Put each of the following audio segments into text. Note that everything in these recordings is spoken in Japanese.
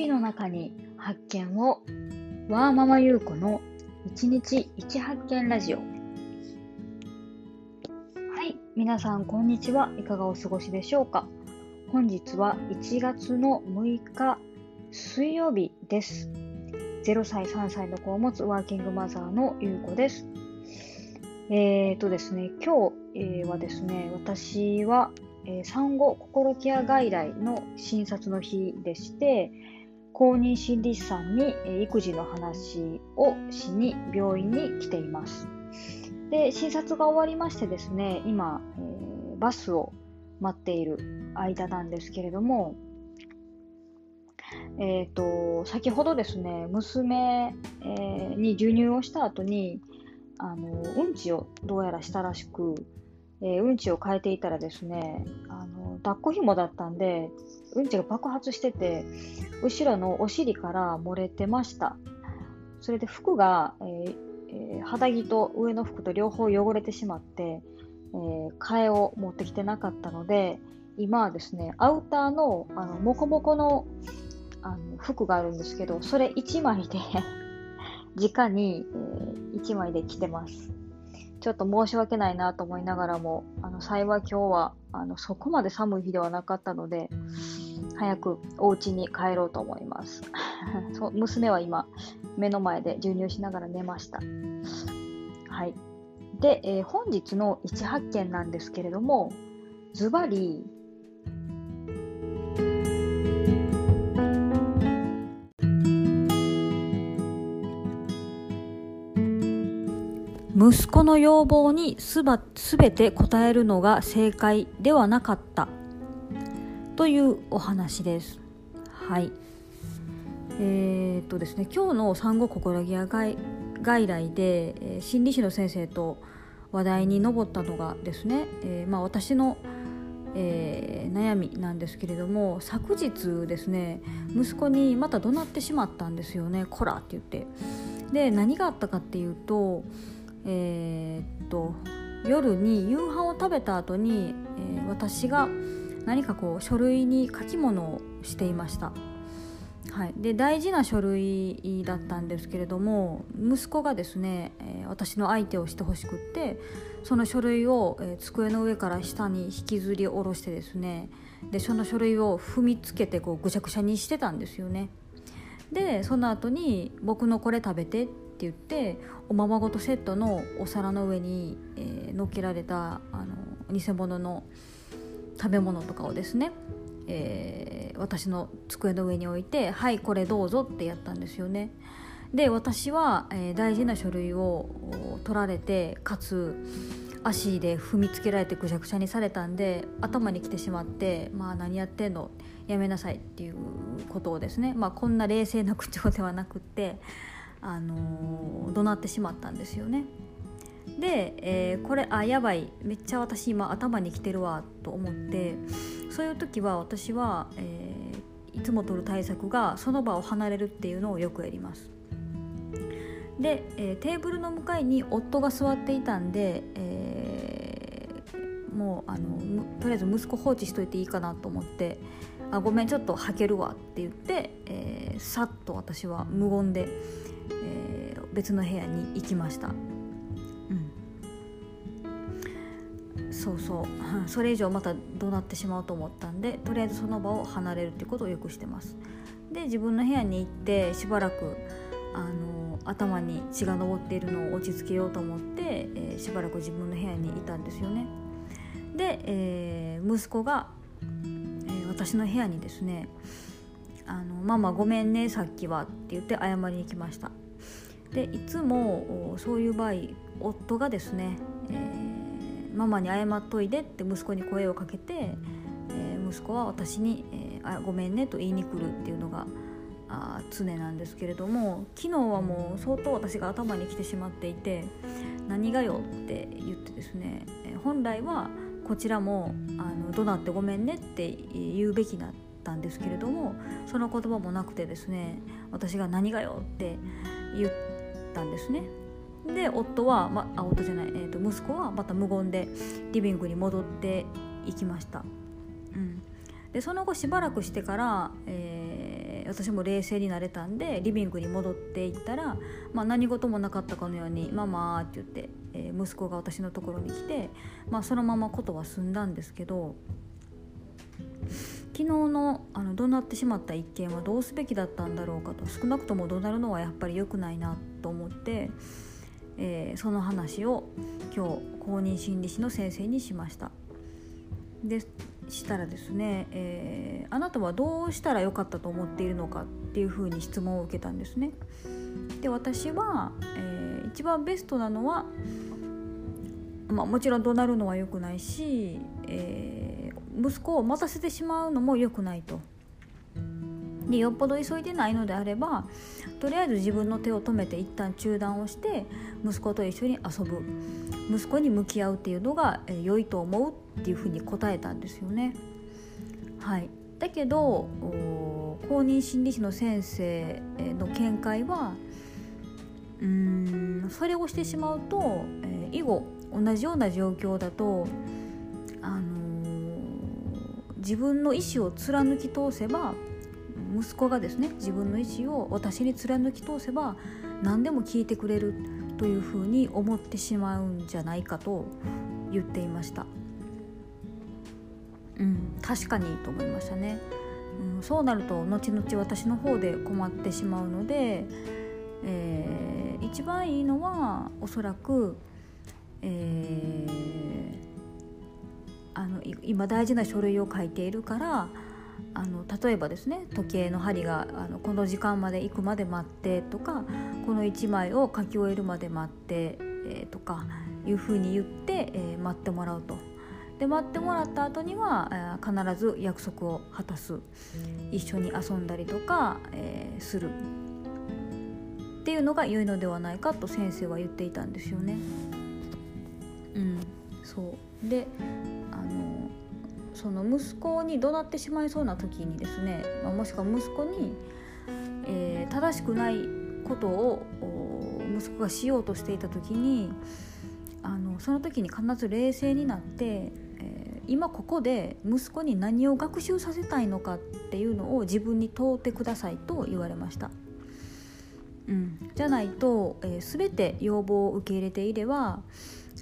日々の中に発見をワーママ優子の1日1発見ラジオ。はい皆さんこんにちは。いかがお過ごしでしょうか。本日は1月の6日水曜日です。0歳3歳の子を持つワーキングマザーの優子です。えーとですね今日、えー、はですね私はえ、産後心ケア外来の診察の日でして、公認心理師さんに、え、育児の話をしに病院に来ています。で、診察が終わりましてですね、今、えー、バスを待っている間なんですけれども、えっ、ー、と、先ほどですね、娘、えー、に授乳をした後に、あの、うんちをどうやらしたらしく、えー、うんちを変えていたらですね、抱っこ紐だったんで、うんちが爆発してて、後ろのお尻から漏れてました。それで服が、えー、肌着と上の服と両方汚れてしまって、えー、替えを持ってきてなかったので、今はですね、アウターの、あの、モコモコの、あの、服があるんですけど、それ1枚で直に、えー、1枚で着てます。ちょっと申し訳ないなと思いながらも、あの幸い今日はあのそこまで寒い日ではなかったので、早くお家に帰ろうと思います。そう娘は今、目の前で授乳しながら寝ました。はい。で、えー、本日の一発見なんですけれども、ズバリ、息子の要望にすば全て答えるのが正解ではなかったというお話です。はいえー、っとですね、今日の産後心ケア外外来で、えー、心理師の先生と話題に上ったのがですね、えー、まあ、私の、えー、悩みなんですけれども昨日ですね息子にまた怒鳴ってしまったんですよね「こら!」って言って。で何があったかっていうとえー、っと夜に夕飯を食べた後に、えー、私が何かこう書類に書き物をしていました、はい、で大事な書類だったんですけれども息子がですね、えー、私の相手をしてほしくってその書類を、えー、机の上から下に引きずり下ろしてですねでその書類を踏みつけてこうぐちゃぐちゃにしてたんですよね。でその後に「僕のこれ食べて」って言っておままごとセットのお皿の上に、えー、乗っけられたあの偽物の食べ物とかをですね、えー、私の机の上に置いて「はいこれどうぞ」ってやったんですよね。で私は、えー、大事な書類を取られてかつ足で踏みつけられてぐしゃぐしゃにされたんで頭に来てしまって「まあ何やってんの？やめなさい」っていうことをですね、まあ、こんな冷静な口調ではなくってあのー、怒鳴ってしまったんですよね。で、えー、これあやばいめっちゃ私今頭にきてるわと思ってそういう時は私は、えー、いつも取る対策がその場を離れるっていうのをよくやります。で、えー、テーブルの向かいに夫が座っていたんで、え、もうあのとりあえず息子放置しといていいかなと思って「あごめんちょっとはけるわ」って言って、えー、さっと私は無言で。えー、別の部屋に行きました、そうそう。それ以上また怒鳴ってしまうと思ったんでとりあえずその場を離れるっていうことをよくしてます。で自分の部屋に行ってしばらくあの頭に血が上っているのを落ち着けようと思って、えー、しばらく自分の部屋にいたんですよね。で、えー、息子が、えー、私の部屋にですねあの「ママごめんねさっきは」って言って謝りに来ました。でいつもそういう場合夫がですね、えー、ママに謝っといでって息子に声をかけて、えー、息子は私に、えー、あごめんねと言いに来るっていうのがあ常なんですけれども昨日はもう相当私が頭に来てしまっていて何がよって言ってですね、え本来はこちらもあの怒鳴ってごめんねって言うべきだったんですけれどもその言葉もなくてですね私が何がよって言ったんですね。で夫は、ま、あ夫じゃない、えーと、息子はまた無言でリビングに戻っていきました、うん、でその後しばらくしてから、えー、私も冷静になれたんでリビングに戻っていったら、まあ、何事もなかったかのように「ママ」って言って、えー、息子が私のところに来て、まあ、そのままことは済んだんですけど昨日のあの怒鳴ってしまった一件はどうすべきだったんだろうかと少なくとも怒鳴るのはやっぱり良くないなと思って、えー、その話を今日公認心理師の先生にしました。でしたらですね、えー、あなたはどうしたらよかったと思っているのかっていうふうに質問を受けたんですね。で私は、えー、一番ベストなのは、まあ、もちろん怒鳴るのは良くないし、えー、息子を待たせてしまうのも良くないと。でよっぽど急いでないのであればとりあえず自分の手を止めて一旦中断をして息子と一緒に遊ぶ息子に向き合うっていうのがえ良いと思うっていうふうに答えたんですよね。はい、だけど公認心理師の先生の見解はうんそれをしてしまうと、えー、以後同じような状況だと、あのー、自分の意思を貫き通せば息子がですね自分の意思を私に貫き通せば何でも聞いてくれるというふうに思ってしまうんじゃないかと言っていました。うん、確かにと思いましたね、うん、そうなると後々私の方で困ってしまうので、えー、一番いいのはおそらく、えー、あの今大事な書類を書いているからあの例えばですね時計の針があのこの時間まで行くまで待ってとかこの1枚を書き終えるまで待って、えー、とかいうふうに言って、えー、待ってもらうと。で待ってもらった後には、えー、必ず約束を果たす。一緒に遊んだりとか、えー、する。っていうのが良いのではないかと先生は言っていたんですよね。うん、そう。でその息子に怒鳴ってしまいそうな時にですね、まあ、もしくは息子に、えー、正しくないことを息子がしようとしていた時にあのその時に必ず冷静になって、えー、今ここで息子に何を学習させたいのかっていうのを自分に問うてくださいと言われました。うん、じゃないと、えー、全て要望を受け入れていれば、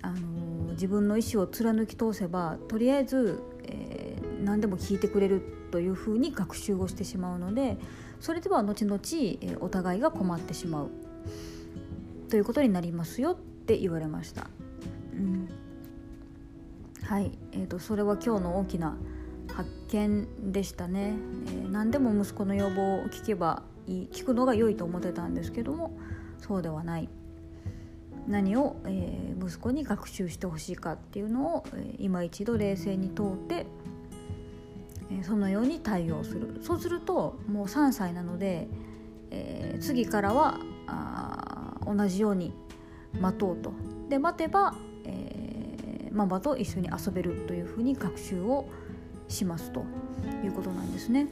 あのー、自分の意思を貫き通せばとりあえず、えー、何でも聞いてくれるというふうに学習をしてしまうのでそれでは後々、えお互いが困ってしまうということになりますよって言われました。うん、はい、えーと、それは今日の大きな発見でしたね、えー、何でも息子の要望を聞けばいい聞くのが良いと思ってたんですけどもそうではない。何を、えー、息子に学習してほしいかっていうのを、えー、今一度冷静に問うて、えー、そのように対応する。そうするともう3歳なので、えー、次からはあ同じように待とうと。で待てば、えー、ママと一緒に遊べるというふうに学習をしますということなんですね。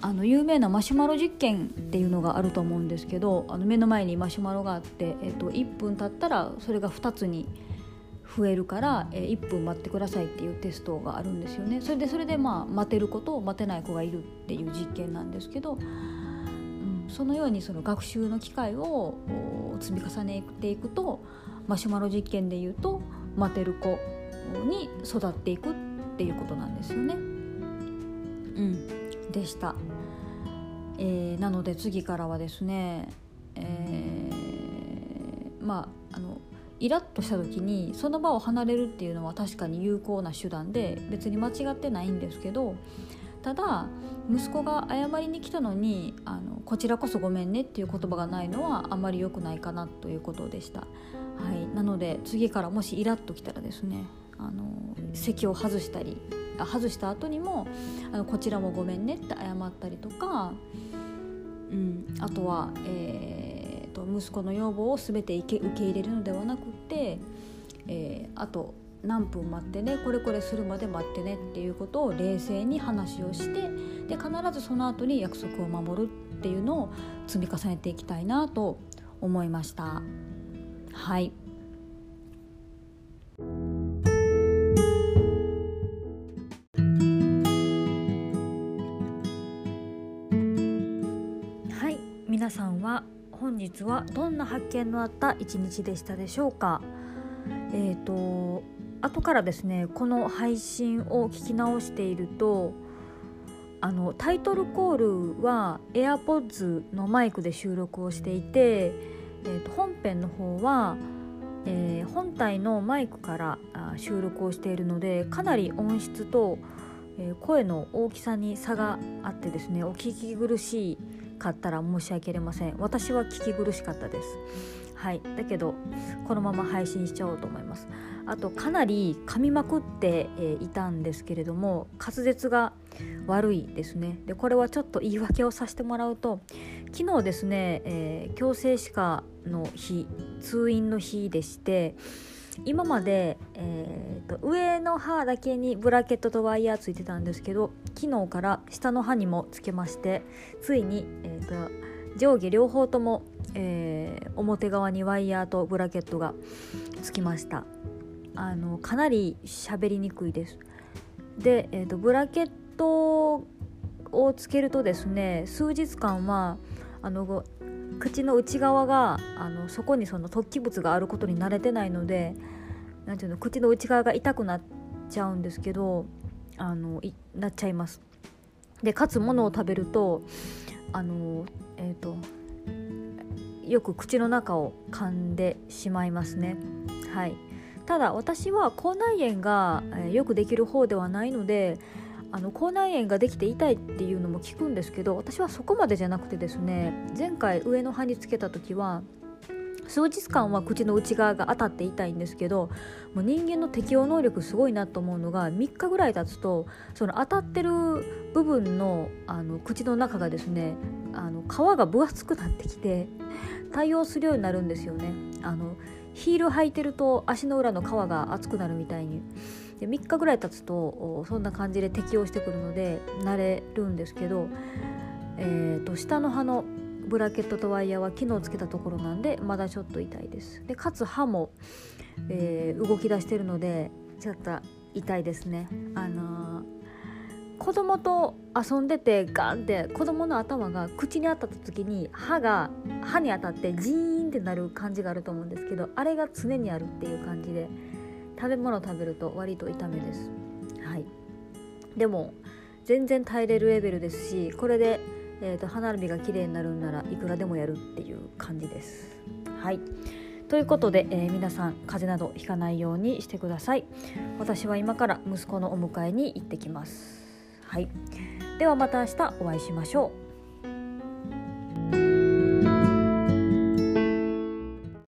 あの有名なマシュマロ実験っていうのがあると思うんですけどあの目の前にマシュマロがあって、えっと、1分経ったらそれが2つに増えるから、え1分待ってくださいっていうテストがあるんですよね。それでそれでまあ待てる子と待てない子がいるっていう実験なんですけど、うん、そのようにその学習の機会を積み重ねていくとマシュマロ実験でいうと待てる子に育っていくっていうことなんですよね。うん、でした。えー、なので次からはですね、えー、まああのイラッとした時にその場を離れるっていうのは確かに有効な手段で別に間違ってないんですけどただ息子が謝りに来たのにあのこちらこそごめんねっていう言葉がないのはあまり良くないかなということでした。はい、なので次からもしイラッときたらですねあの席を外したり外した後にもあのこちらもごめんねって謝ったりとか、うん、あとは、えーと、息子の要望を全て受け入れるのではなくて、えー、あと何分待ってねこれこれするまで待ってねっていうことを冷静に話をしてで必ずその後に約束を守るっていうのを積み重ねていきたいなと思いました。はい。はい、皆さんは本日はどんな発見のあった一日でしたでしょうか？えっ、ー、と後からですねこの配信を聞き直しているとあのタイトルコールは AirPods のマイクで収録をしていてえー、と本編の方は、えー、本体のマイクから収録をしているのでかなり音質と、えー、声の大きさに差があってですねお聞き苦しいかったら申し訳ありません。私は聞き苦しかったです。はい。だけどこのまま配信しちゃおうと思います。あとかなり噛みまくって、いたんですけれども滑舌が悪いですね。でこれはちょっと言い訳をさせてもらうと昨日ですね、えー、矯正歯科の日通院の日でして今まで、えーと、上の歯だけにブラケットとワイヤーついてたんですけど昨日から下の歯にもつけましてついに、えーと、上下両方とも、えー、表側にワイヤーとブラケットがつきました。あのかなり喋りにくいですで、えーとブラケットをつけるとですね数日間はあの口の内側があのそこにその突起物があることに慣れてないのでなんていうの口の内側が痛くなっちゃうんですけどあのなっちゃいます。でかつ物を食べるとあのえっ、ー、とよく口の中を噛んでしまいますね。はいただ私は口内炎が、え、よくできる方ではないのであの口内炎ができて痛いっていうのも聞くんですけど私はそこまでじゃなくてですね前回上の歯につけた時は数日間は口の内側が当たって痛いんですけどもう人間の適応能力すごいなと思うのが3日ぐらい経つとその当たってる部分のあの口の中がですねあの皮が分厚くなってきて対応するようになるんですよね。あのヒール履いてると足の裏の皮が厚くなるみたいに。で3日ぐらい経つとそんな感じで適応してくるので慣れるんですけど、えーと、下の歯のブラケットとワイヤーは昨日つけたところなんでまだちょっと痛いです。でかつ歯も、えー、動き出してるのでちょっと痛いですね。あのー、子供と遊んでてガンって子供の頭が口に当たった時に歯が歯に当たってジーンってなる感じがあると思うんですけどあれが常にあるっていう感じで食べ物を食べると割と痛めです。はい。でも全然耐えれるレベルですしこれで、えーと、歯並びが綺麗になるんならいくらでもやるっていう感じです。はい。ということで、えー、皆さん風邪などひかないようにしてください。私は今から息子のお迎えに行ってきます。はい。ではまた明日お会いしましょう。